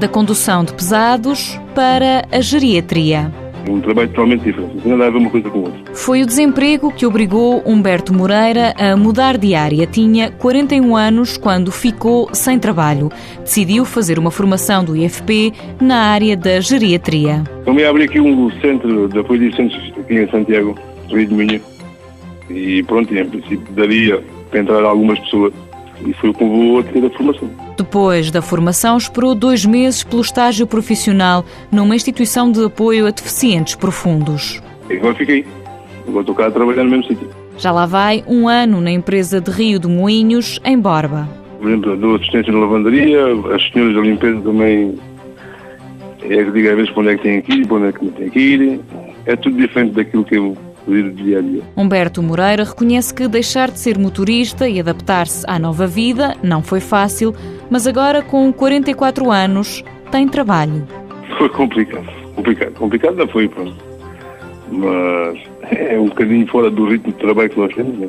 da condução de pesados para a geriatria. Um trabalho totalmente diferente, não tem nada a ver uma coisa com outra. Foi o desemprego que obrigou Humberto Moreira a mudar de área. Tinha 41 anos quando ficou sem trabalho. Decidiu fazer uma formação do IFP na área da geriatria. Também abri aqui um centro de apoio de centros aqui em Santiago, Rio de Minho. E pronto, em princípio daria para entrar algumas pessoas. E foi o que levou a ter a formação. Depois da formação, esperou dois meses pelo estágio profissional numa instituição de apoio a deficientes profundos. E agora fiquei. Agora estou cá a trabalhar no mesmo sítio. Já lá vai um ano na empresa de Rio de Moinhos, em Borba. Por exemplo, dou assistência na lavandaria, as senhoras da limpeza também é que digo às vezes para onde é que tem que ir, para onde é que não tem que ir. É tudo diferente daquilo que eu vivo dia a dia. Humberto Moreira reconhece que deixar de ser motorista e adaptar-se à nova vida não foi fácil, mas agora com 44 anos tem trabalho. Foi complicado, complicado, complicado não foi, pronto. Mas é um bocadinho fora do ritmo de trabalho que nós temos, né?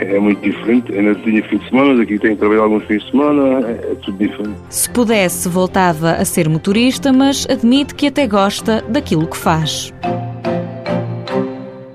É muito diferente. Ainda tinha fim de semana, aqui tenho que trabalhar alguns fins de semana, é tudo diferente. Se pudesse, voltava a ser motorista, mas admite que até gosta daquilo que faz.